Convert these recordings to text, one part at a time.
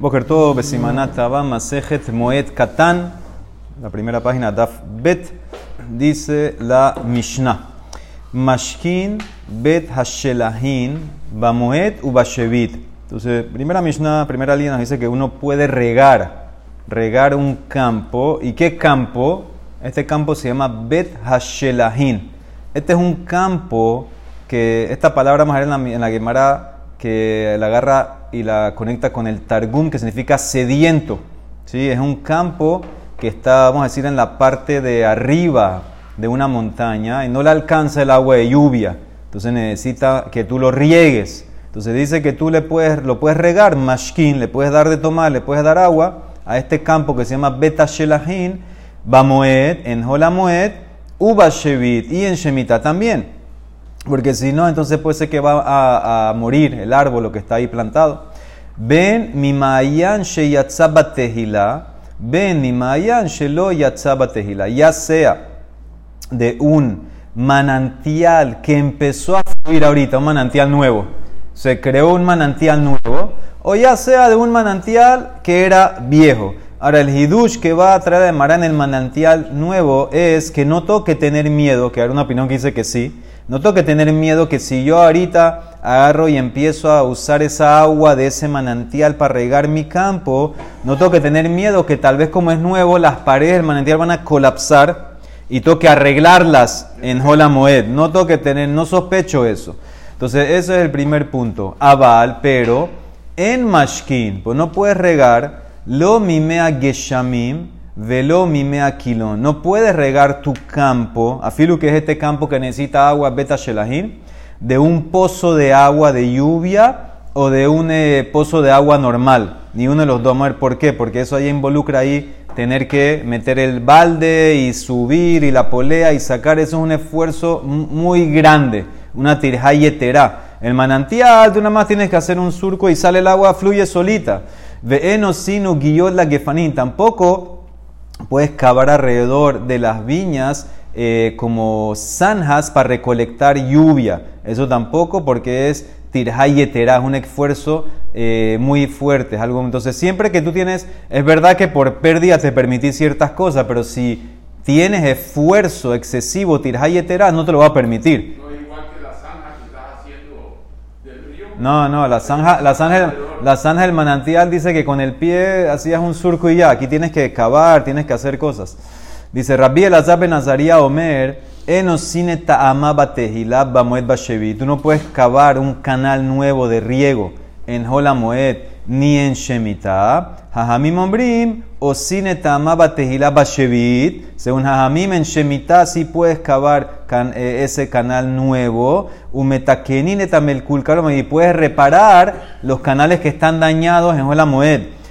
Boker Taba, Masejet Moed Katan, la primera página, Daf Bet, dice la Mishnah. Mashkin Bet Hashelahin, Bamoed u Bashevit. Entonces, primera Mishnah, primera línea dice que uno puede regar, regar un campo. ¿Y qué campo? Este campo se llama Bet Hashelahin. Este es un campo que, esta palabra más en la, en la Gemara, que la agarra y la conecta con el Targum, que significa sediento. ¿sí? Es un campo que está, vamos a decir, en la parte de arriba de una montaña y no le alcanza el agua de lluvia. Entonces necesita que tú lo riegues. Entonces dice que tú le puedes, lo puedes regar, mashkin, le puedes dar de tomar, le puedes dar agua a este campo que se llama Beta Shelahin, Bamoed, en Holamoed, Uba Shevit y en Shemita también. Porque si no, entonces puede ser que va a, morir el árbol, lo que está ahí plantado. Ven mi mayan tehila. Ven mi mayan shelo tehila. Ya sea de un manantial que empezó a fluir ahorita, un manantial nuevo. Se creó un manantial nuevo. O ya sea de un manantial que era viejo. Ahora, el hidush que va a traer de Marán el manantial nuevo es que no toque tener miedo, que hay una opinión que dice que sí no tengo que tener miedo que si yo ahorita agarro y empiezo a usar esa agua de ese manantial para regar mi campo, no tengo que tener miedo que tal vez como es nuevo, las paredes del manantial van a colapsar y tengo que arreglarlas en Hola Moed. No tengo que tener, no sospecho eso. Entonces, ese es el primer punto. Aval, pero en Mashkin, pues no puedes regar lo mimea geshamim Velo mimea kilón. No puedes regar tu campo, afilu que es este campo que necesita agua, beta shelahin, de un pozo de agua de lluvia o de un eh, pozo de agua normal. Ni uno de los dos. ¿Por qué? Porque eso ahí involucra ahí tener que meter el balde y subir y la polea y sacar. Eso es un esfuerzo muy grande. Una tirjayetera. El manantial, tú nada más tienes que hacer un surco y sale el agua, fluye solita. Ve eno sino guiot la gefanín. Tampoco puedes cavar alrededor de las viñas eh, como zanjas para recolectar lluvia. Eso tampoco porque es tirhayetera, es un esfuerzo eh, muy fuerte. Es algo, entonces, siempre que tú tienes, es verdad que por pérdida te permitís ciertas cosas, pero si tienes esfuerzo excesivo, tirhayetera, no te lo va a permitir. No, no, la zanja, la zanja, la zanja del manantial dice que con el pie hacías un surco y ya. Aquí tienes que cavar, tienes que hacer cosas. Dice Rabbi Elazar ben Nazaria Omer, Enosine ta'ama batehilab bamoed bashevi. Tú no puedes cavar un canal nuevo de riego en Hola Moed ni en Shemitah. Hajamim ombrim, o sine tamaba tehila bashevit. Según Hajamim, en Shemitah sí puedes cavar eh, ese canal nuevo. Umetakenin y puedes reparar los canales que están dañados en Hola.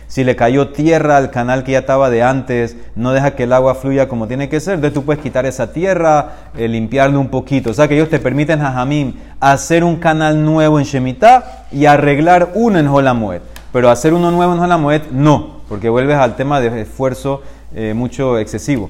Si le cayó tierra al canal que ya estaba de antes, no deja que el agua fluya como tiene que ser. Entonces tú puedes quitar esa tierra, eh, limpiarlo un poquito. O sea que ellos te permiten, Jajamim, hacer un canal nuevo en Shemitah y arreglar uno en Moed. Pero hacer uno nuevo en la Moed, no, porque vuelves al tema de esfuerzo eh, mucho excesivo.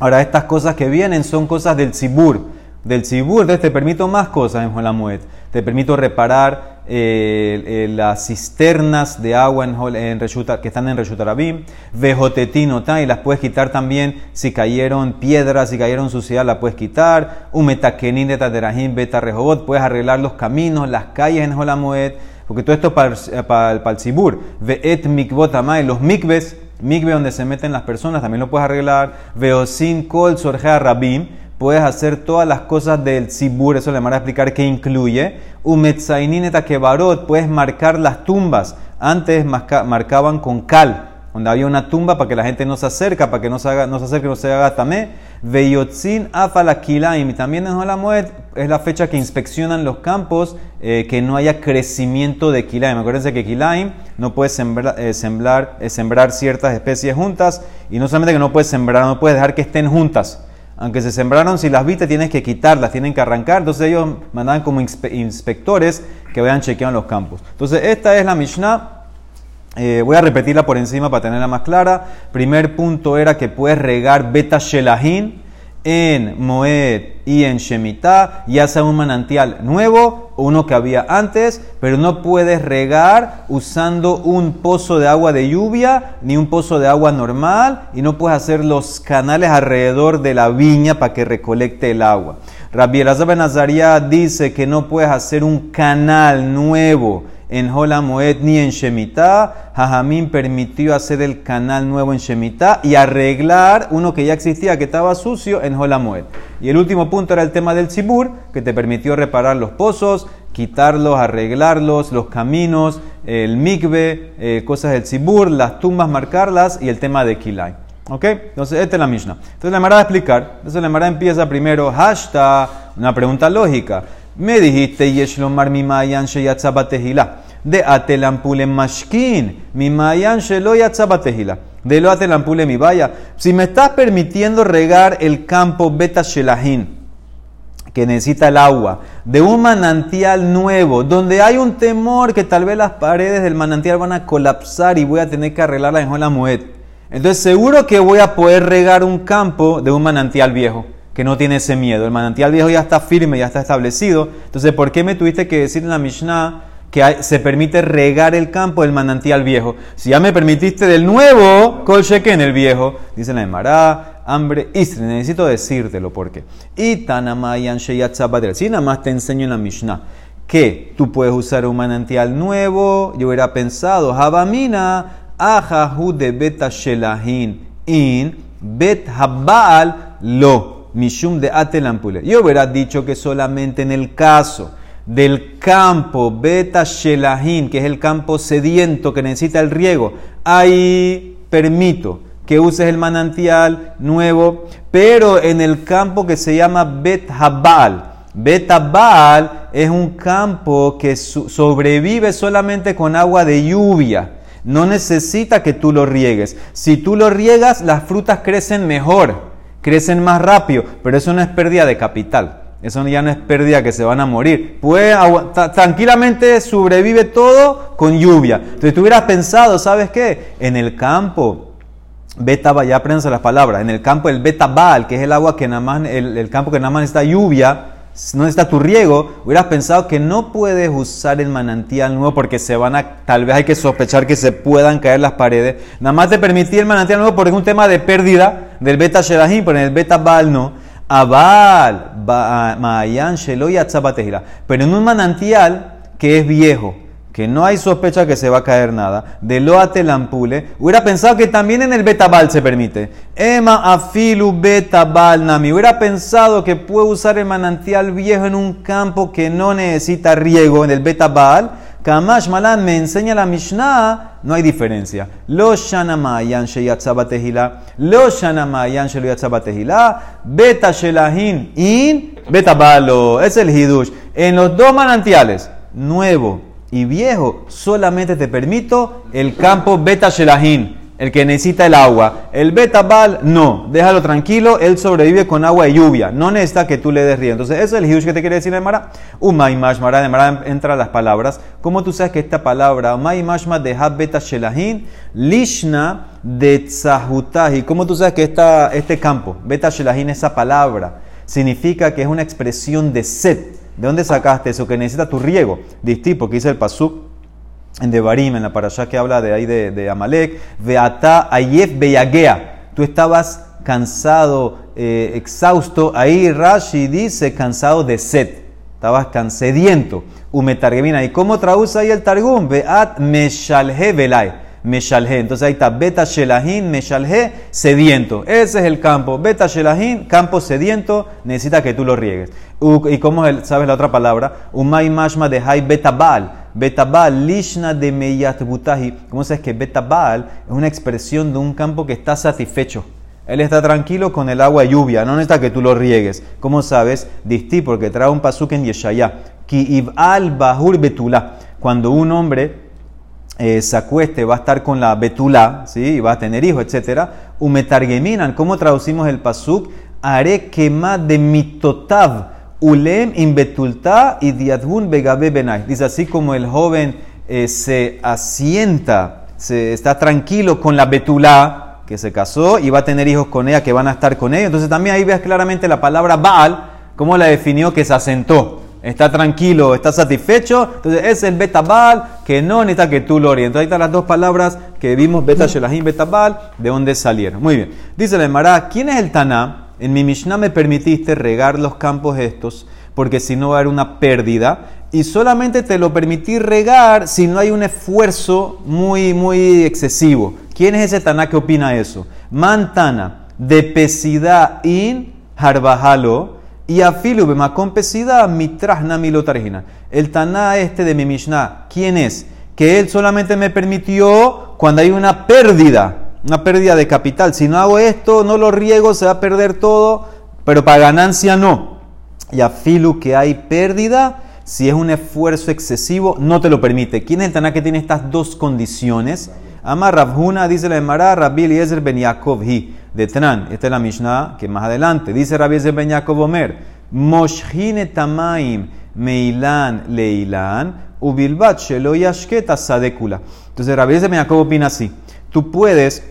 Ahora, estas cosas que vienen son cosas del tzibur. Del entonces te permito más cosas en Moed. Te permito reparar eh, eh, las cisternas de agua en, en que están en Reshutarabim, vejotetino, y las puedes quitar también. Si cayeron piedras, si cayeron suciedad, la puedes quitar, umetakenin de taderahim, beta rehobot, puedes arreglar los caminos, las calles en Holamoed, porque todo esto para, para, para el Sibur, veet mikbot los mikves, mikve donde se meten las personas, también lo puedes arreglar, veosin kol sorgea rabim, puedes hacer todas las cosas del Sibur, eso le van a explicar qué incluye. Umetzainíneta kebarot, puedes marcar las tumbas. Antes marcaban con cal, donde había una tumba para que la gente no se acerca, para que no se, haga, no se acerque, no se haga tamé. Veyotzin afalakilaim, y también en es la fecha que inspeccionan los campos, eh, que no haya crecimiento de kilaim. Acuérdense que kilaim no puede sembrar, eh, sembrar, eh, sembrar ciertas especies juntas, y no solamente que no puedes sembrar, no puedes dejar que estén juntas aunque se sembraron, si las viste tienes que quitarlas, tienen que arrancar. Entonces ellos mandaban como inspectores que vayan chequeando los campos. Entonces esta es la Mishnah. Eh, voy a repetirla por encima para tenerla más clara. Primer punto era que puedes regar beta shelahin en Moed y en Shemitah, ya sea un manantial nuevo uno que había antes, pero no puedes regar usando un pozo de agua de lluvia ni un pozo de agua normal y no puedes hacer los canales alrededor de la viña para que recolecte el agua. Rabbi Elazar dice que no puedes hacer un canal nuevo en Hola Moed ni en Shemitah. Jajamín permitió hacer el canal nuevo en Shemitah y arreglar uno que ya existía, que estaba sucio, en Hola Moed. Y el último punto era el tema del Tzibur, que te permitió reparar los pozos, quitarlos, arreglarlos, los caminos, el mikve, eh, cosas del Tzibur, las tumbas, marcarlas y el tema de Kilai. ¿Ok? Entonces, esta es la Mishnah. Entonces, la Mara a explicar. Entonces, la Mara empieza primero, hashtag, una pregunta lógica. Me dijiste, Yeshlomar mimayan sheyatzabatehila. De atelampule mashkin. Mimayan shelo yatzabatehila. De lo atelampule mi vaya. Si me estás permitiendo regar el campo beta shelahin, que necesita el agua, de un manantial nuevo, donde hay un temor que tal vez las paredes del manantial van a colapsar y voy a tener que arreglarla en Jola Muet. Entonces, seguro que voy a poder regar un campo de un manantial viejo que no tiene ese miedo. El manantial viejo ya está firme, ya está establecido. Entonces, ¿por qué me tuviste que decir en la Mishnah que se permite regar el campo del manantial viejo? Si ya me permitiste del nuevo, en el viejo. Dice la Emara, hambre, istre. Necesito decírtelo, ¿por qué? Y tanamayan Si nada más te enseño en la Mishnah que tú puedes usar un manantial nuevo, yo hubiera pensado, Habamina, ajahu de beta shelahin in bet habal lo. Mishum de Atelampule. Yo hubiera dicho que solamente en el caso del campo beta shelahin, que es el campo sediento que necesita el riego, ahí permito que uses el manantial nuevo, pero en el campo que se llama Bet Habal. Bet Habal es un campo que sobrevive solamente con agua de lluvia. No necesita que tú lo riegues. Si tú lo riegas, las frutas crecen mejor crecen más rápido, pero eso no es pérdida de capital. Eso ya no es pérdida que se van a morir. Puede tranquilamente sobrevive todo con lluvia. Entonces tú hubieras pensado, ¿sabes qué? En el campo, beta, ya aprendes las palabras, en el campo el betabal, que es el agua que nada más, el, el campo que nada más necesita lluvia, no está tu riego, hubieras pensado que no puedes usar el manantial nuevo porque se van a, tal vez hay que sospechar que se puedan caer las paredes. Nada más te permití el manantial nuevo porque es un tema de pérdida del beta sherahim, pero en el beta bal no. Abal, mayan, shelo y Pero en un manantial que es viejo, que no hay sospecha que se va a caer nada, de loate lampule, hubiera pensado que también en el betabal se permite. Ema afilu betabal nami, hubiera pensado que puede usar el manantial viejo en un campo que no necesita riego, en el betabal. Kamash Malan me enseña la Mishnah, no hay diferencia. Lo shanamayan sheyatzabatehila, lo shanamayan sheyatzabatehila, beta shelahin in betabalo. Es el hidush. En los dos manantiales, nuevo y viejo, solamente te permito el campo beta shelahin, el que necesita el agua. El beta bal, no, déjalo tranquilo, él sobrevive con agua de lluvia, no necesita que tú le des río. Entonces, eso es el hidush que te quiere decir Mara. Umay mashmara, de Mara entra las palabras. ¿Cómo tú sabes que esta palabra, umay mashma de beta shelahin, lishna de tzahutahi? ¿Cómo tú sabes que esta, este campo, beta shelahin, esa palabra, significa que es una expresión de set? ¿De dónde sacaste eso? Que necesita tu riego. Distí, porque dice el pasuk en Devarim, en la parasha que habla de ahí de, Amalek. Veata ayef beyagea. Tú estabas cansado, eh, exhausto. Ahí Rashi dice cansado de sed. Estabas cansediento. ¿Y cómo traduce ahí el Targum? Veat meshalhe velay. Meshalhe. Entonces ahí está Beta Shelahin, Meshalhe, sediento. Ese es el campo. Beta Shelahin, campo sediento, necesita que tú lo riegues. ¿Y cómo sabes la otra palabra? Umay Mashma de Hay Betabal. Betabal, Lishna de Meyat Butahi. ¿Cómo sabes que Betabal es una expresión de un campo que está satisfecho? Él está tranquilo con el agua lluvia, no necesita que tú lo riegues. ¿Cómo sabes? Distí, porque trae un pasuk en Yeshaya. Ki al bahur betula. Cuando un hombre eh, se va a estar con la betula, ¿sí? va a tener hijos, etc. Umetargeminan, ¿cómo traducimos el pasuk? Haré quema de mitotav, ulem in betulta y diadbun begabe. Dice así como el joven eh, se asienta, se está tranquilo con la betula, que se casó y va a tener hijos con ella que van a estar con ella. Entonces también ahí ves claramente la palabra Baal, cómo la definió que se asentó. Está tranquilo, está satisfecho. Entonces es el Betabal que no necesita que tú lo orientes. Ahí están las dos palabras que vimos, Beta Shelahim, Betabal, de dónde salieron. Muy bien. Dice la Emara, ¿quién es el Taná? En mi Mishnah me permitiste regar los campos estos porque si no va a haber una pérdida. Y solamente te lo permití regar si no hay un esfuerzo muy, muy excesivo. ¿Quién es ese Taná que opina eso? Mantana, de pesidad in harbajalo y afilu con pesidad mitrahna milotarjina. El Taná este de mi Mishnah, ¿quién es? Que él solamente me permitió cuando hay una pérdida, una pérdida de capital. Si no hago esto, no lo riego, se va a perder todo, pero para ganancia no y a filu que hay pérdida, si es un esfuerzo excesivo, no te lo permite. ¿Quién es el Taná que tiene estas dos condiciones? Ama Rabhuna, dice la Emara, Rabbi Eliezer ben Yaakov hi, de Tran. Esta es la Mishnah que más adelante. Dice Rabbi ben Yaakov Omer, tamaim meilan leilan, ubilbat shelo yashketa sadekula. Entonces Rabbi ben Yaakov opina así. Tú puedes,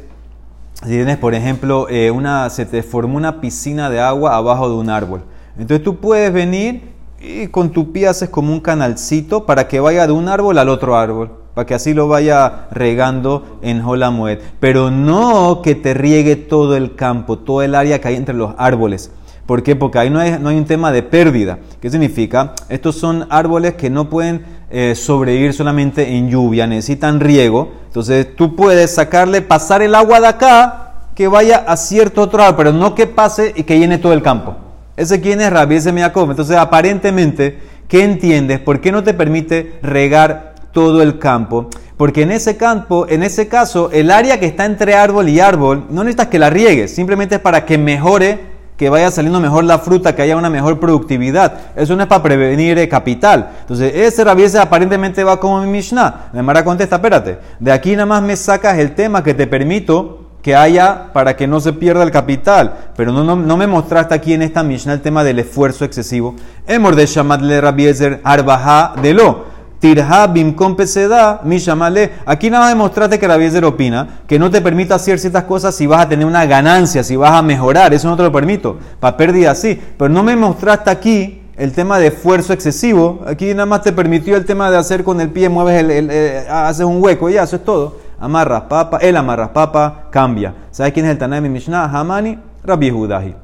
si tienes, por ejemplo, eh, una, se te formó una piscina de agua abajo de un árbol. Entonces tú puedes venir y con tu pie haces como un canalcito para que vaya de un árbol al otro árbol, para que así lo vaya regando en Holamuet. Pero no que te riegue todo el campo, todo el área que hay entre los árboles. ¿Por qué? Porque ahí no hay, no hay un tema de pérdida. ¿Qué significa? Estos son árboles que no pueden eh, sobrevivir solamente en lluvia, necesitan riego. Entonces tú puedes sacarle, pasar el agua de acá, que vaya a cierto otro árbol, pero no que pase y que llene todo el campo. Ese quién es Rabbi, ese Jacob. Entonces, aparentemente, ¿qué entiendes? ¿Por qué no te permite regar todo el campo? Porque en ese campo, en ese caso, el área que está entre árbol y árbol, no necesitas que la riegues, simplemente es para que mejore, que vaya saliendo mejor la fruta, que haya una mejor productividad. Eso no es para prevenir capital. Entonces, ese Rabbi ese aparentemente va como mi Mishnah. La Mara contesta, espérate, de aquí nada más me sacas el tema que te permito que haya para que no se pierda el capital. Pero no, no, me mostraste aquí en esta Mishnah el tema del esfuerzo excesivo. Emor de Shamadle Rabiezer Arbaja de lo. Tirha bim peseda mi shamale. Aquí nada más demostraste que Rabiezer opina que no te permite hacer ciertas cosas si vas a tener una ganancia, si vas a mejorar. Eso no te lo permito. Para pérdida sí. Pero no me mostraste aquí el tema de esfuerzo excesivo. Aquí nada más te permitió el tema de hacer con el pie, mueves el, haces un hueco y ya, eso es todo amarras papa, él amarras papa, cambia. ¿Sabes quién es el Tanay de Mishnah? Hamani, Rabbi Hudahi.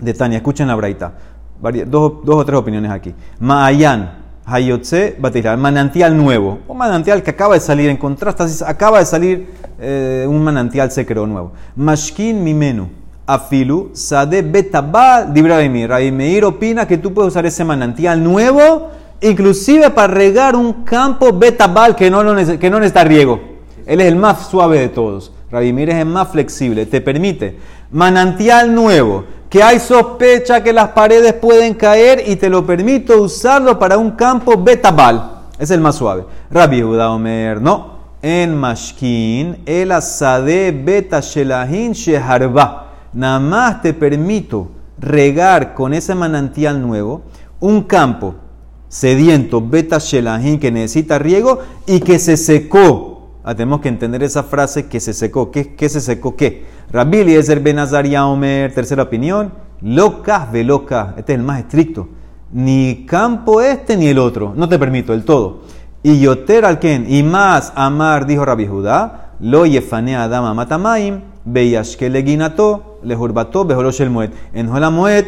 De Tania, escuchen la braita. Dos, dos o tres opiniones aquí. Maayan, Hayotze, Batila, manantial nuevo. Un manantial que acaba de salir, en contraste, acaba de salir eh, un manantial se nuevo. Mashkin Mimenu, Afilu, Sade Betaba, Dibra Rabbi Meir opina que tú puedes usar ese manantial nuevo, inclusive para regar un campo betabal que no, que no necesita riego. Él es el más suave de todos. Rabimir es más flexible. Te permite manantial nuevo, que hay sospecha que las paredes pueden caer y te lo permito usarlo para un campo betabal. Es el más suave. Rabbi Judá Omer, no. En Mashkin, el asade beta shelahin sheharba. Nada más te permito regar con ese manantial nuevo un campo sediento beta shelahin que necesita riego y que se secó Ah, tenemos que entender esa frase que se secó. ¿Qué, qué se secó? ¿Qué? Rabbi Eliezer Ben Omer, tercera opinión. Loca veloca. Este es el más estricto. Ni campo este ni el otro. No te permito, el todo. Y yoter al y más amar, dijo Rabbi Judá, lo yefanea dama matamaim, beyashke le guinato, le jurbato, el muet. En Jolamuet,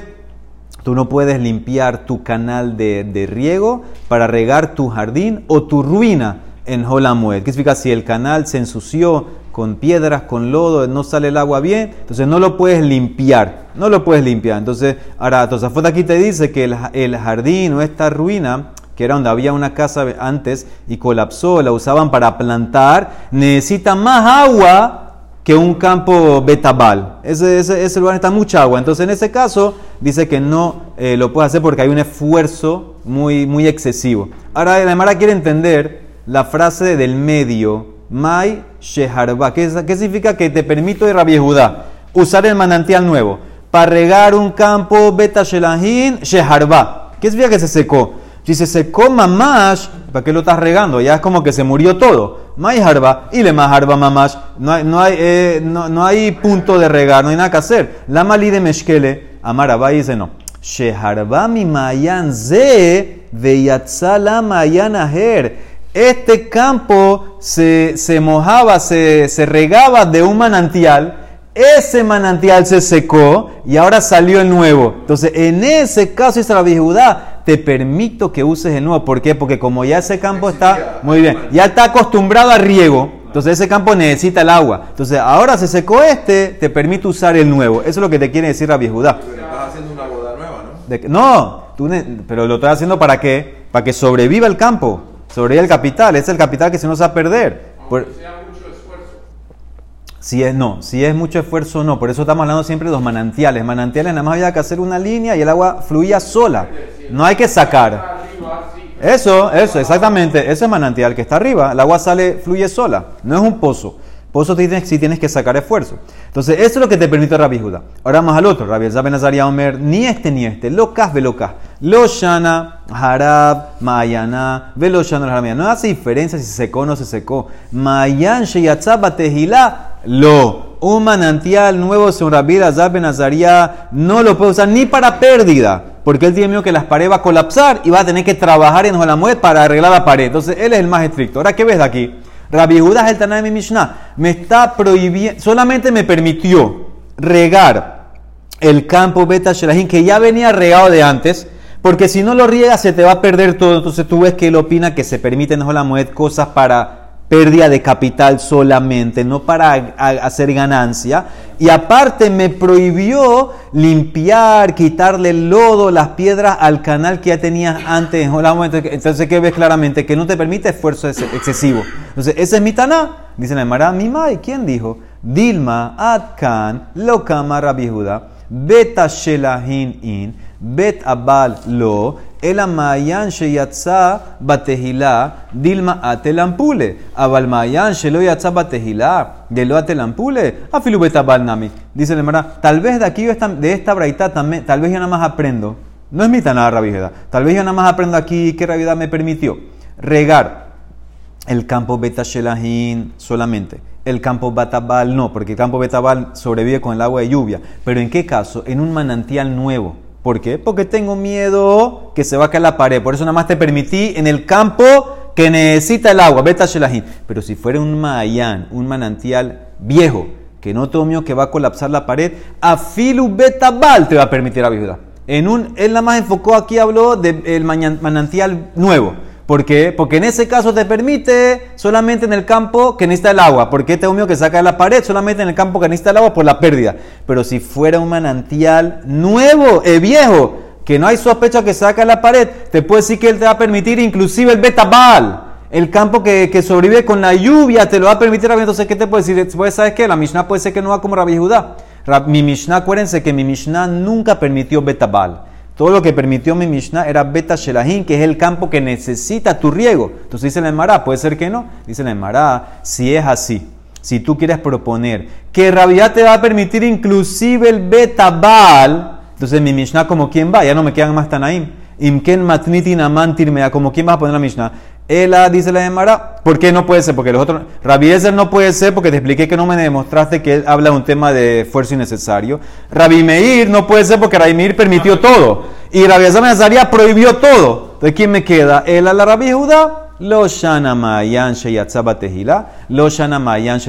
tú no puedes limpiar tu canal de, de riego para regar tu jardín o tu ruina en Holamued. ¿Qué significa? Si el canal se ensució con piedras, con lodo, no sale el agua bien, entonces no lo puedes limpiar. No lo puedes limpiar. Entonces, ahora Tosafot aquí te dice que el, jardín o esta ruina, que era donde había una casa antes y colapsó, la usaban para plantar, necesita más agua que un campo betabal. Ese, lugar necesita mucha agua. Entonces, en ese caso, dice que no eh, lo puede hacer porque hay un esfuerzo muy, muy excesivo. Ahora, además quiere entender la frase del medio, Mai Sheharba. ¿Qué, significa? Que te permito de Rabbi Judá usar el manantial nuevo para regar un campo Beta Shelahin Sheharba. ¿Qué significa que se secó? Si se secó mamash, ¿para qué lo estás regando? Ya es como que se murió todo. Mai harba, y le harba mamash. No hay, no, hay, eh, no, no, hay punto de regar, no hay nada que hacer. La mali de meshkele, amaraba dice no. Sheharba mi mayan ze, la mayan aher. Este campo se, se mojaba, se, se regaba de un manantial ese manantial se secó y ahora salió el nuevo. Entonces, en ese caso, la Judá, te permito que uses el nuevo. ¿Por qué? Porque como ya ese campo está, muy bien, ya está acostumbrado a riego, entonces ese campo necesita el agua. Entonces, ahora se secó este, te permito usar el nuevo. Eso es lo que te quiere decir la Judá. Pero estás haciendo una boda nueva, ¿no? no, tú pero lo estás haciendo para qué? Para que sobreviva el campo, sobreviva el capital. Es el capital que se nos va a perder. Si es no, si es mucho esfuerzo no, por eso estamos hablando siempre de los manantiales. Manantiales nada más había que hacer una línea y el agua fluía sola. No hay que sacar. Eso, eso, exactamente, ese manantial que está arriba, el agua sale, fluye sola, no es un pozo. Pozo tienes, si tienes que sacar esfuerzo. Entonces, eso es lo que te permite Rabbi Judá. Ahora vamos al otro. Rabbi Elzab Nazaria Omer, ni este ni este. Locas velocas. Lo shana, harab, mayana, velo shana, No hace diferencia si se secó o no se secó. Mayan sheyatzaba tehila, lo. Un manantial nuevo según Rabbi Elzab Nazaria no lo puede usar ni para pérdida. Porque él tiene que las paredes va a colapsar y va a tener que trabajar en Jolamuet para arreglar la pared. Entonces, él es el más estricto. Ahora, ¿qué ves de aquí? Rabbi Judá es el Tanah de mi Mishnah. Me está prohibiendo, solamente me permitió regar el campo Beta Shelahim, que ya venía regado de antes, porque si no lo riegas se te va a perder todo. Entonces tú ves que él opina que se permiten en cosas para pérdida de capital solamente, no para hacer ganancia. Y aparte me prohibió limpiar, quitarle el lodo, las piedras al canal que ya tenías antes. Entonces, ¿qué ves claramente? Que no te permite esfuerzo excesivo. Entonces, ese es mi taná. Dice la Emara, mi mai, ¿quién dijo? Dilma, Adkan, Lokama, Rabihuda, Beta Shelahin in, Bet Abal Lo, el amayan sheyatza batehila dilma atelampule. Abal mayan shelo yatza batehila de lo atelampule. Afilu betabal nami. Dice el tal vez de aquí, de esta braita, tal vez yo nada más aprendo. No es mi tanada rabijeda. Tal vez yo nada más aprendo aquí que Rabida me permitió regar el campo beta shelahin solamente. El campo batabal no, porque el campo betabal sobrevive con el agua de lluvia. Pero ¿en qué caso? En un manantial nuevo ¿Por qué? Porque tengo miedo que se va a caer la pared. Por eso nada más te permití en el campo que necesita el agua. Beta Shelahin. Pero si fuera un mayán, un manantial viejo, que no tengo miedo que va a colapsar la pared, afilu betabal te va a permitir la viuda. En un, él nada más enfocó aquí, habló del manantial nuevo. ¿Por qué? Porque en ese caso te permite solamente en el campo que necesita el agua. ¿Por qué te mío que saca la pared? Solamente en el campo que necesita el agua por la pérdida. Pero si fuera un manantial nuevo, eh, viejo, que no hay sospecha que saca la pared, te puede decir que él te va a permitir inclusive el betabal. El campo que, que sobrevive con la lluvia te lo va a permitir. Entonces, ¿qué te puede decir? Pues, ¿sabes qué? La Mishnah puede ser que no va como Rabbi Judá. Mi Mishnah, acuérdense que mi Mishnah nunca permitió betabal. Todo lo que permitió mi Mishnah era beta shelahin, que es el campo que necesita tu riego. Entonces dice la Emara, puede ser que no. Dice la Emara, si es así, si tú quieres proponer que Rabia te va a permitir inclusive el betabal, entonces mi Mishnah como quien va, ya no me quedan más Tanaim. Imken como quien va a poner la Mishnah. Ela dice la Emara, ¿por qué no puede ser? Porque los otros, Rabbi no puede ser porque te expliqué que no me demostraste que él habla de un tema de esfuerzo innecesario. Rabbi Meir no puede ser porque Rabbi Meir permitió todo. Y Rabbi Eliezer prohibió todo. Entonces, ¿quién me queda? Él a la Rabbi Judá. Lo mayan lo mayan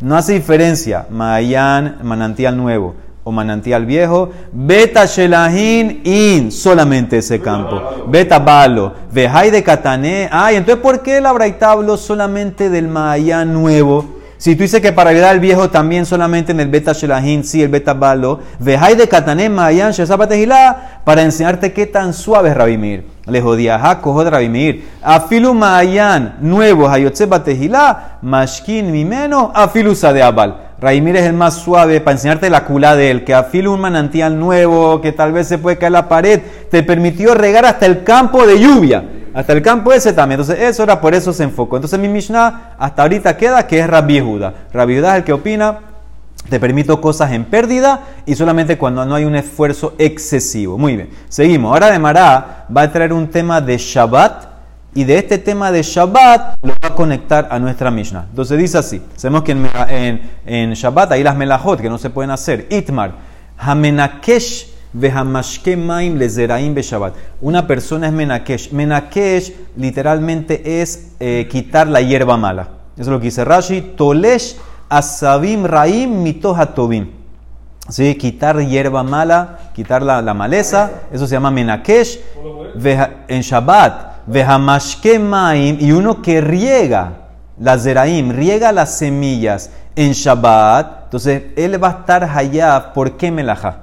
No hace diferencia, mayan, manantial nuevo o manantial viejo, beta shelahin in, solamente ese campo, beta balo, vejai de katané, ay, entonces ¿por qué el Abraita habló solamente del Mayán nuevo? Si tú dices que para ayudar al viejo también solamente en el beta shelahin, sí, el beta balo, vejai de katané, mayan, shesapatejilá, para enseñarte qué tan suave es Rabimir. Le jodía, ja, cojo de Rabimir. Afilu mayan, nuevo, hayotse batejilá, mashkin mimeno, afilu sadeabal. Raimir es el más suave para enseñarte la cula de él, que afila un manantial nuevo, que tal vez se puede caer la pared, te permitió regar hasta el campo de lluvia, hasta el campo ese también. Entonces, eso era por eso se enfocó. Entonces, mi Mishnah hasta ahorita queda que es Rabbi Judá. Rabbi Judá es el que opina Te permito cosas en pérdida y solamente cuando no hay un esfuerzo excesivo. Muy bien. Seguimos. Ahora de Mará va a traer un tema de Shabbat y de este tema de Shabbat lo va a conectar a nuestra Mishnah. Entonces dice así. Sabemos que en, en, Shabbat hay las melajot que no se pueden hacer. Itmar. Hamenakesh maim lezeraim be Shabbat. Una persona es menakesh. Menakesh literalmente es eh, quitar la hierba mala. Eso es lo que dice Rashi. Tolesh asabim raim mitohatobim. ¿Sí? Quitar hierba mala, quitar la, la, maleza, eso se llama menakesh. En Shabbat, y uno que riega la zeraim, riega las semillas en Shabbat, entonces él va a estar hayab por qué melajá.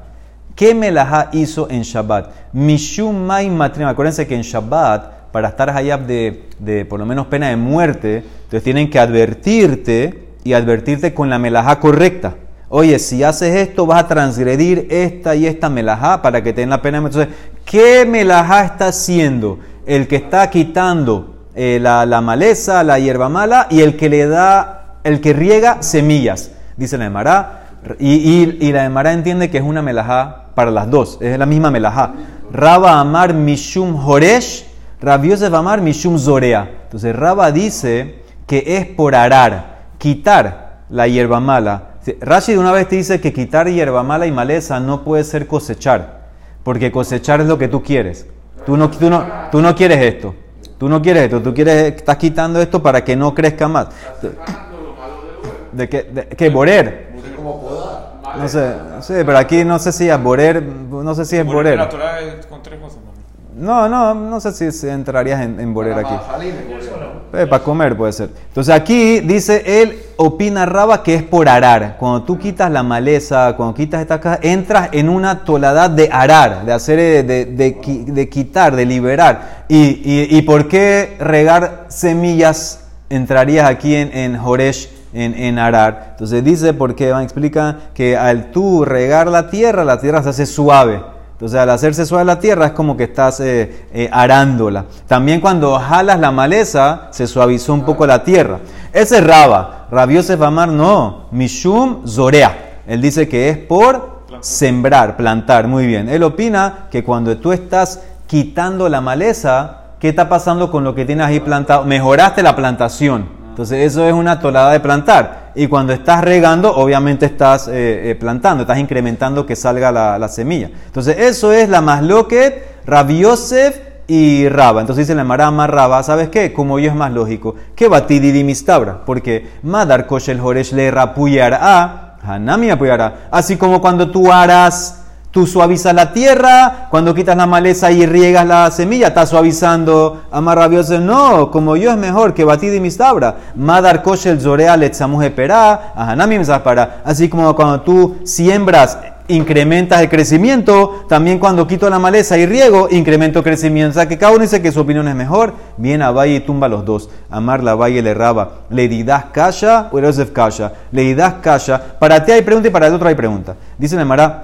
¿Qué melajá hizo en Shabbat? Mishum maim matrim. Acuérdense que en Shabbat, para estar hayab de, de por lo menos pena de muerte, entonces tienen que advertirte y advertirte con la melajá correcta. Oye, si haces esto, vas a transgredir esta y esta melajá para que te den la pena. Entonces, ¿qué melajá está haciendo? El que está quitando eh, la, maleza, la hierba mala y el que le da, el que riega semillas, dice la Emara. Y, y, la Emara entiende que es una melajá para las dos, es la misma melajá. Raba Amar Mishum Horesh, Rabiosef Amar Mishum Zorea. Entonces, Raba dice que es por arar quitar la hierba mala. Rashi de una vez te dice que quitar hierba mala y maleza no puede ser cosechar, porque cosechar es lo que tú quieres. Tú no, tú no, tú no quieres esto. Tú no quieres esto, tú quieres, estás quitando esto para que no crezca más. ¿De qué? De, ¿Qué? ¿Borer? No sé, sí, pero aquí no sé si es borer, no sé si es borer. No, no, no sé si entrarías en, en borer aquí. Eh, para comer puede ser. Entonces aquí dice, él opina Raba que es por arar. Cuando tú quitas la maleza, cuando quitas esta casa, entras en una toladad de arar, de hacer, eh, de, de, quitar, de liberar. Y, y, por qué regar semillas entrarías aquí en, en Joresh? En, en, arar. Entonces dice, porque explica que al tú regar la tierra, la tierra se hace suave. Entonces, al hacerse suave la tierra es como que estás eh, eh, arándola. También cuando jalas la maleza, se suavizó un poco la tierra. Ese es Raba. Rabiosef no. Mishum Zorea. Él dice que es por sembrar, plantar. Muy bien. Él opina que cuando tú estás quitando la maleza, ¿qué está pasando con lo que tienes ahí plantado? Mejoraste la plantación. Entonces eso es una tolada de plantar. Y cuando estás regando, obviamente estás eh, eh, plantando, estás incrementando que salga la, semilla. Entonces eso es la masloquet, Rabiosef y Raba. Entonces dice la Marama Raba, ¿sabes qué? Como yo es más lógico. Que batididi mistabra. Porque Madar el Horesh le rapuyará, Hanami apoyará. Así como cuando tú harás Tú suavizas la tierra, cuando quitas la maleza y riegas la semilla, estás suavizando. Amarrabioso, no, como yo es mejor que batid y mistabra. Madar koshel zorea perá, ahanami para. Así como cuando tú siembras, incrementas el crecimiento, también cuando quito la maleza y riego, incremento el crecimiento. O sea que cada uno dice que su opinión es mejor. Viene a Valle y tumba los dos. Amar la Valle le raba. Le didas kasha o kasha. Le didas kasha. Para ti hay pregunta y para el otro hay pregunta. Dice la Mara.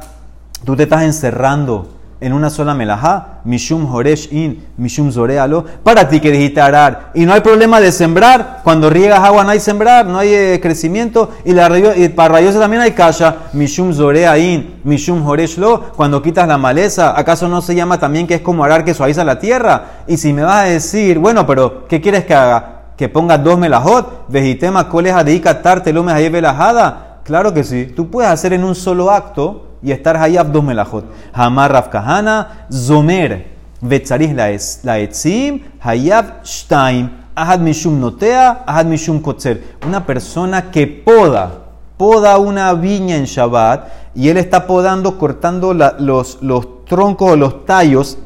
Tú te estás encerrando en una sola melajá, Mishum Horesh In, Mishum Zorealo, para ti que dijiste arar. Y no hay problema de sembrar. Cuando riegas agua no hay sembrar, no hay eh, crecimiento. Y, la, y para rayosa también hay kasha, Mishum Zorea In, Mishum Horesh Lo. Cuando quitas la maleza, ¿acaso no se llama también que es como arar que suaviza la tierra? Y si me vas a decir, bueno, pero ¿qué quieres que haga? Que ponga dos melajot, vejitema coleja de tarte lumes ahí velajada. Claro que sí. Tú puedes hacer en un solo acto y estar hayab dos melajot. Hamar Rav Kahana, Zomer, Vetzarih la etzim, hayab shtaim, ahad mishum notea, ahad mishum kotzer. Una persona que poda, poda una viña en Shabbat y él está podando, cortando los, los troncos o los tallos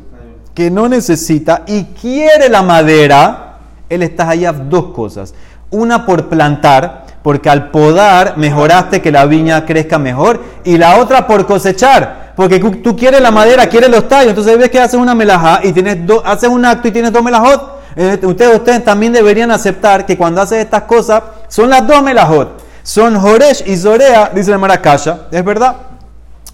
que no necesita y quiere la madera, él está hayab dos cosas. Una por plantar, porque al podar mejoraste que la viña crezca mejor, y la otra por cosechar, porque tú quieres la madera, quieres los tallos, entonces ves que haces una melajá y tienes haces un acto y tienes dos melajot. Eh, ustedes, ustedes también deberían aceptar que cuando haces estas cosas son las dos melajot. Son Joresh y Zorea, dice la Maracaya, ¿es verdad?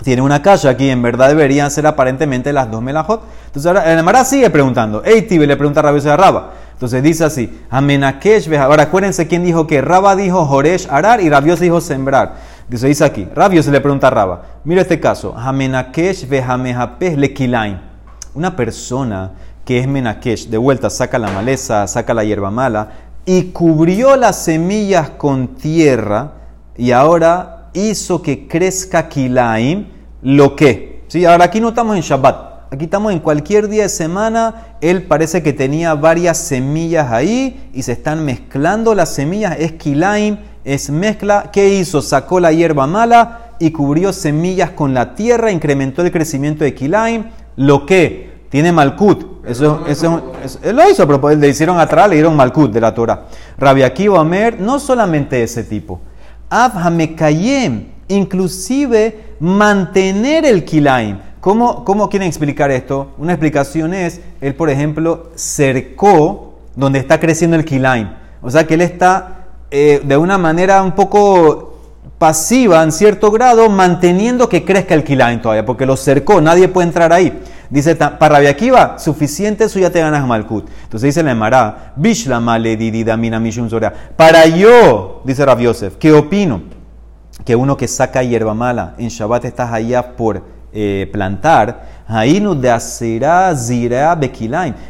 Tiene una calle aquí, en verdad deberían ser aparentemente las dos melajot. Entonces ahora el Mara sigue preguntando. Ey, le pregunta a Rabbi Raba. Entonces dice así, Amenakesh, ahora acuérdense quién dijo que Raba dijo Joresh arar y Rabios dijo sembrar. Dice, dice aquí, Rabio se le pregunta a Raba, mira este caso, Hamenakesh vehamehapeh lekilaim. Una persona que es menakesh, de vuelta saca la maleza, saca la hierba mala, y cubrió las semillas con tierra, y ahora hizo que crezca kilaim, lo que. ¿Sí? Ahora aquí no estamos en Shabbat. Aquí estamos en cualquier día de semana. Él parece que tenía varias semillas ahí y se están mezclando las semillas. Es kilaim, es mezcla. ¿Qué hizo? Sacó la hierba mala y cubrió semillas con la tierra, incrementó el crecimiento de kilaim. Lo que tiene malkut. Eso, eso, él lo hizo, pero le hicieron atrás, le dieron malkut de la Torah. Rabbi Akiva Omer, no solamente ese tipo. Abhamekayem, inclusive mantener el kilaim. ¿Cómo, ¿Cómo quieren explicar esto? Una explicación es, él por ejemplo cercó donde está creciendo el kilaim. O sea que él está eh, de una manera un poco pasiva en cierto grado manteniendo que crezca el kilaim todavía, porque lo cercó, nadie puede entrar ahí. Dice, para Rabiakiva, suficiente, eso ya te ganas Malkut. Entonces dice la Emara, Bishlama le mina mishum Para yo, dice Rav Yosef, ¿qué opino? Que uno que saca hierba mala en Shabbat estás allá por eh, plantar.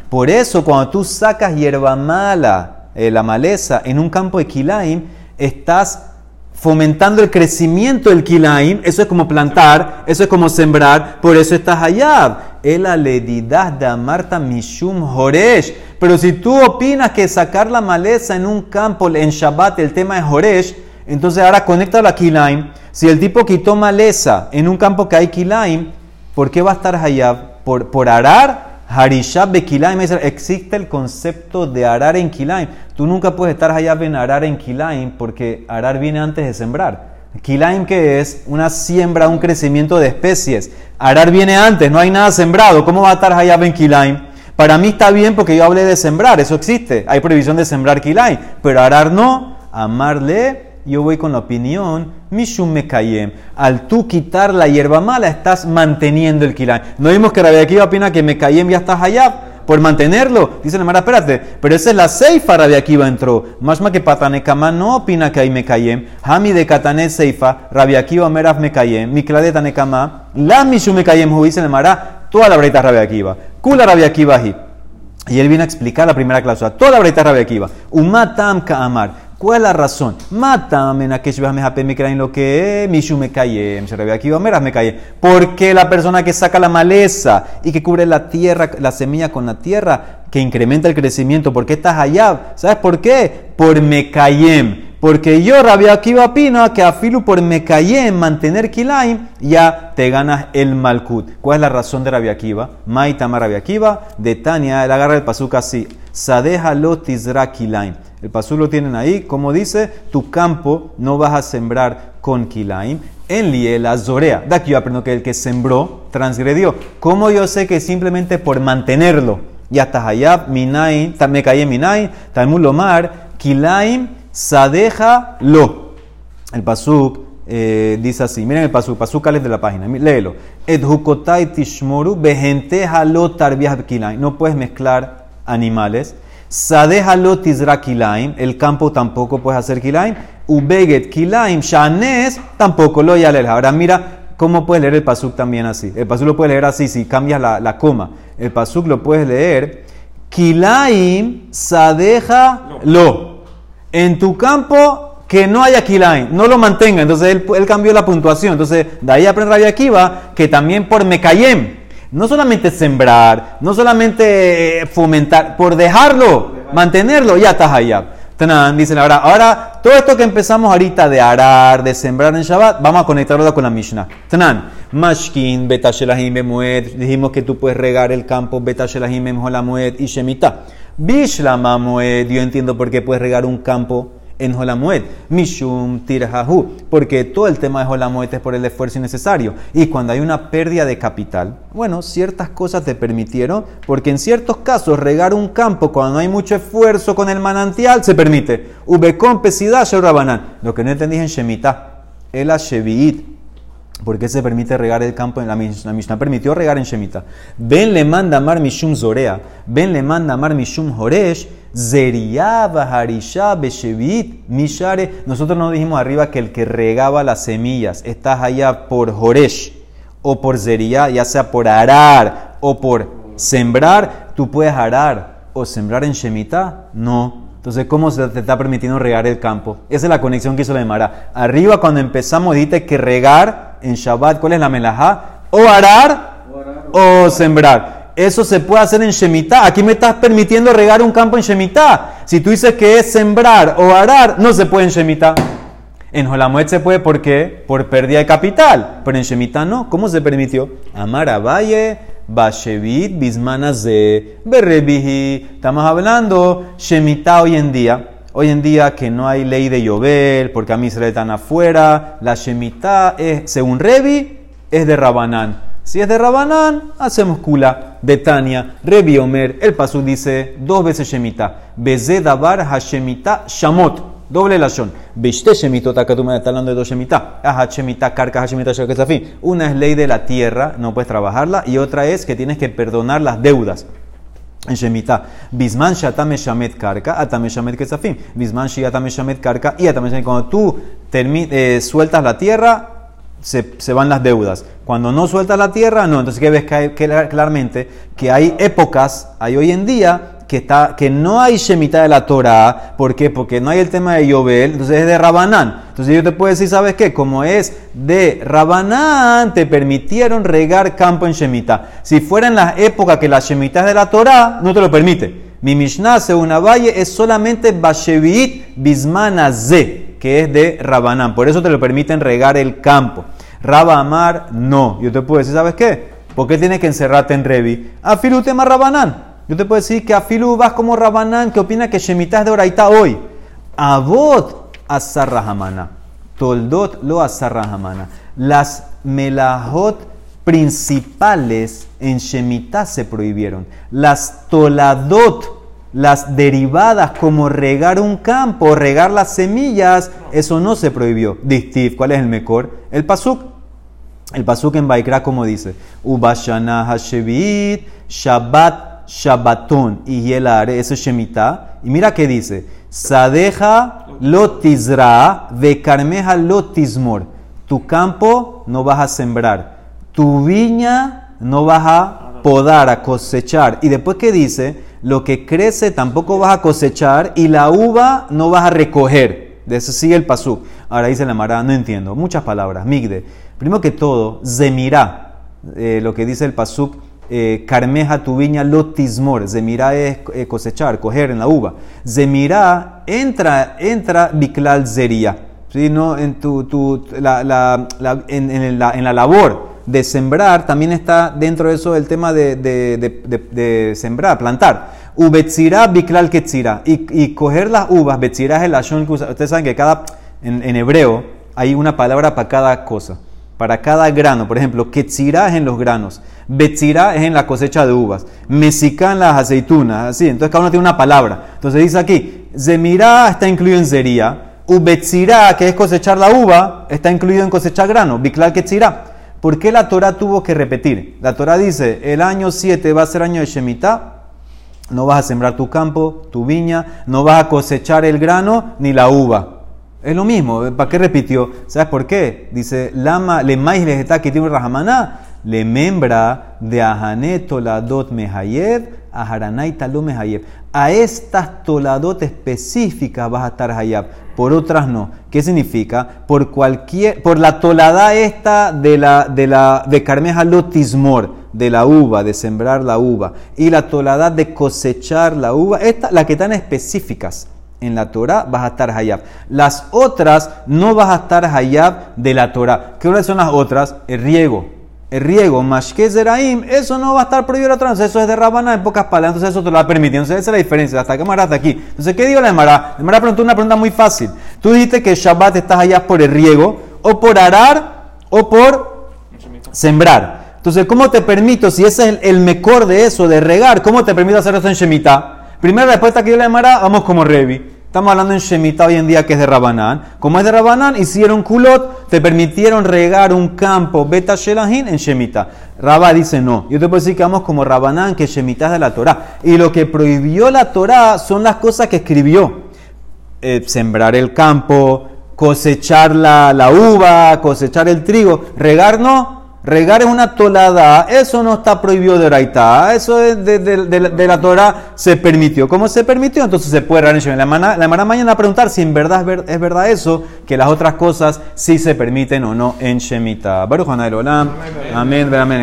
Por eso, cuando tú sacas hierba mala, eh, la maleza, en un campo de kilaim, estás fomentando el crecimiento del kilaim. Eso es como plantar, eso es como sembrar, por eso estás allá. El aledidad de Marta Mishum Horesh. Pero si tú opinas que sacar la maleza en un campo, en Shabbat, el tema es Horesh, entonces ahora conecta la kilaim si el tipo quitó maleza en un campo que hay kilaim, ¿por qué va a estar hayab? Por, por arar, harishab bekilaim. Existe el concepto de arar en kilaim. Tú nunca puedes estar hayab en arar en kilaim porque arar viene antes de sembrar. Kilaim que es una siembra, un crecimiento de especies. Arar viene antes, no hay nada sembrado. ¿Cómo va a estar hayab en kilaim? Para mí está bien porque yo hablé de sembrar, eso existe. Hay prohibición de sembrar kilaim, pero arar no. Amarle yo voy con la opinión, Mishum Mekayem. Al tú quitar la hierba mala, estás manteniendo el kilaim. No vimos que Rabbi Akiva opina que Mekayem ya estás allá por mantenerlo. Dice la Mara, espérate, pero esa es la seifa Rabbi Akiva entró. Más que Patanekama no opina que hay Mekayem. Hami de Katané seifa, Rabbi Akiva Merav Mekayem, Mikla de Tanekama, la Mishum Mekayem, dice la Mara, toda la breita Rabbi Akiva. Kula Rabbi Akiva Y él viene a explicar la primera cláusula. Toda la breita Rabbi Akiva. Umatam Kaamar. ¿Cuál es la razón? Mátame en aquel me lo que Mishu me aquí me cae. Porque la persona que saca la maleza y que cubre la tierra, la semilla con la tierra, que incrementa el crecimiento, ¿por qué estás allá? ¿Sabes por qué? Por Mekayem. Porque yo, Rabia Akiva, opino que afilu por Mekayem, mantener Kilaim, ya te ganas el Malkut. ¿Cuál es la razón de Rabia Akiva? Maitama Rabia Akiva, de Tania, él agarra el pasuk así. Sadeja lo Kilaim. El pasú lo tienen ahí, como dice, tu campo no vas a sembrar con kilaim. En liela zorea. De aquí yo aprendo que el que sembró transgredió. ¿Cómo yo sé que simplemente por mantenerlo? Ya estás allá, minain, me caí en minain, talmud lomar, kilaim sadeja lo. El pasuk eh, dice así, miren el pasuk, pasuk es de la página, léelo. Edhukotai tishmoru behenteja lo kilaim. No puedes mezclar animales. Sadehalo tizra kilaim, el campo tampoco puede hacer kilaim. Ubeget kilaim, shanes, tampoco lo yalel. Ahora mira cómo puedes leer el pasuk también así. El pasuk lo puedes leer así si cambias la, la coma. El pasuk lo puedes leer. Kilaim sadeja lo. En tu campo que no haya kilaim, no lo mantenga. Entonces él, él cambió la puntuación. Entonces de ahí aprende Rabia Akiva que también por mekayem no solamente sembrar, no solamente eh, fomentar, por dejarlo, mantenerlo, ya estás allá. Tanan, dicen ahora, ahora todo esto que empezamos ahorita de arar, de sembrar en Shabbat, vamos a conectarlo con la Mishnah. Tanan, Mashkin, Betashelahim Bemued, dijimos que tú puedes regar el campo, Betashelahim Bemued y Shemitah. Bishlama Mued, yo entiendo por qué puedes regar un campo en Jolamuet, Mishum Tirhahu, porque todo el tema de Jolamuet es por el esfuerzo innecesario. Y cuando hay una pérdida de capital, bueno, ciertas cosas te permitieron, porque en ciertos casos regar un campo cuando no hay mucho esfuerzo con el manantial se permite. Ubekon Pesidad Rabanán. Lo que no entendí en Shemitah, el Shevi'it. ¿Por qué se permite regar el campo en la Mishnah? La permitió regar en Shemitah. Ben le manda mar mishum zorea. Ben le manda mar mishum horesh. Mishare. Nosotros nos dijimos arriba que el que regaba las semillas, estás allá por Joresh o por Zeria, ya sea por arar o por sembrar, tú puedes arar o sembrar en Shemitah. No. Entonces, ¿cómo se te está permitiendo regar el campo? Esa es la conexión que hizo la Emara. Arriba, cuando empezamos, dijiste que regar en Shabbat, ¿cuál es la melajá? O arar o, sembrar. Eso se puede hacer en Shemitah. Aquí me estás permitiendo regar un campo en Shemitah. Si tú dices que es sembrar o arar, no se puede en Shemitah. En Jolamuet se puede, ¿por qué? Por pérdida de capital. Pero en Shemitah no. ¿Cómo se permitió? Amar a Valle Bashevit, Bismanas de. Estamos hablando Shemitah hoy en día. Hoy en día que no hay ley de llover, porque a mí se le están afuera. La Shemitah es, según Rebi, es de Rabanán. Si es de Rabanán, hacemos kula. De Tania, Rebi Omer, el paso dice dos veces Shemitah. Beze Dabar Hashemita Shamot. Doble lashon. Viste shemitot, acá tú me estás hablando de dos shemitat. Ajá, shemitat, carca, shemitat, fin. Una es ley de la tierra, no puedes trabajarla. Y otra es que tienes que perdonar las deudas. En Shemitah, Bisman Shatame Shamet Karka, Atame Shamet Kesafim. Bisman Atame Shamet Karka y Atame Shamet. Cuando tú eh, sueltas la tierra, se, van las deudas. Cuando no sueltas la tierra, no. Entonces, ¿qué ves claramente? Que hay épocas, hay hoy en día, que, está, que no hay Shemitah de la Torah. ¿Por qué? Porque no hay el tema de Yobel, entonces es de Rabanán. Entonces yo te puedo decir, ¿sabes qué? Como es de Rabanán, te permitieron regar campo en Shemitah. Si fuera en las épocas que la Shemitah es de la Torah, no te lo permite. Mi Mishnah, según valle, es solamente Bashevit Bismanaze, que es de Rabanán. Por eso te lo permiten regar el campo. Raba Amar, no. Yo te puedo decir, ¿sabes qué? ¿Por qué tienes que encerrarte en Revi? Afilutema Rabanán. Yo te puedo decir que Afilu vas como Rabanán, que opina que Shemitah es de Oraita hoy. Avot Asarrahamana. Toldot lo Asarrahamana. Las melahot principales en Shemitah se prohibieron. Las toladot, las derivadas como regar un campo, regar las semillas, eso no se prohibió. Distif, ¿cuál es el mejor? El pasuk. El pasuk en Baikra como dice, Ubashana Hashevit, Shabbat Shabbatón y Yelare, eso es Shemitah. Y mira qué dice: Sadeja lotizra, carmeja lotizmor. Tu campo no vas a sembrar, tu viña no vas a podar, a cosechar. Y después que dice: Lo que crece tampoco vas a cosechar y la uva no vas a recoger. De eso sigue el pasuk. Ahora dice la Mara, no entiendo. Muchas palabras. Migde. Primero que todo, zemirá, eh, lo que dice el pasuk eh, carmeja tu viña lotismor. Zemira es eh, cosechar, coger en la uva. Zemira entra, entra biklal zería. ¿sí? No, en, tu, tu la, la, la, en, la, en, la, labor de sembrar también está dentro de eso el tema de, sembrar, plantar. Ubetzira biklal ketzira. Y, coger las uvas, betzira es el ashon que Ustedes saben que cada, en, en hebreo hay una palabra para cada cosa para cada grano. Por ejemplo, Ketzirá es en los granos, Betzirá es en la cosecha de uvas, Mesicá en las aceitunas, así. Entonces cada uno tiene una palabra. Entonces dice aquí, Zemirá está incluido en Zería, Ubetzirá, que es cosechar la uva, está incluido en cosechar grano, Biklal Ketzirá. ¿Por qué la Torah tuvo que repetir? La Torah dice, el año 7 va a ser año de Shemitah, no vas a sembrar tu campo, tu viña, no vas a cosechar el grano ni la uva. Es lo mismo, ¿para qué repitió? ¿Sabes por qué? Dice, lama, le mais le que tiene rajamaná, le membra de ahanet toladot mehayed, aharanay taló mehayed. A estas toladot específicas vas a estar hayab, por otras no. ¿Qué significa? Por cualquier, por la tolada esta de la, de la, de carmeja lotismor, de la uva, de sembrar la uva, y la tolada de cosechar la uva, esta, las que están específicas en la Torah vas a estar hayab. Las otras no vas a estar hayab de la Torah. ¿Qué son las otras? El riego. El riego, mashke zeraim, eso no va a estar prohibido la Eso es de Rabana en pocas palabras. Entonces eso te lo va a permitir. Entonces esa es la diferencia. Hasta que hasta aquí. Entonces, ¿qué digo la Emara? La Emara preguntó una pregunta muy fácil. Tú dijiste que Shabbat estás allá por el riego, o por arar, o por sembrar. Entonces, ¿cómo te permito, si ese es el, mejor de eso, de regar, cómo te permito hacer eso en Shemitah? Primera respuesta que yo le Emara, vamos como Revi. Estamos hablando en Shemitah hoy en día que es de Rabanán. Como es de Rabanán, hicieron culot, te permitieron regar un campo beta shelahin en Shemitah. Rabá dice no. Yo te puedo decir que vamos como Rabanán, que Shemitah es de la Torah. Y lo que prohibió la Torah son las cosas que escribió. Eh, sembrar el campo, cosechar la, la uva, cosechar el trigo. Regar no. Regar es una tolada, eso no está prohibido de Oraitá, eso es de, la Torah se permitió. ¿Cómo se permitió? Entonces se puede regar en La hermana, mañana a preguntar si en verdad es, verdad eso, que las otras cosas sí se permiten o no en Shemitah. Baruch Amén, amén.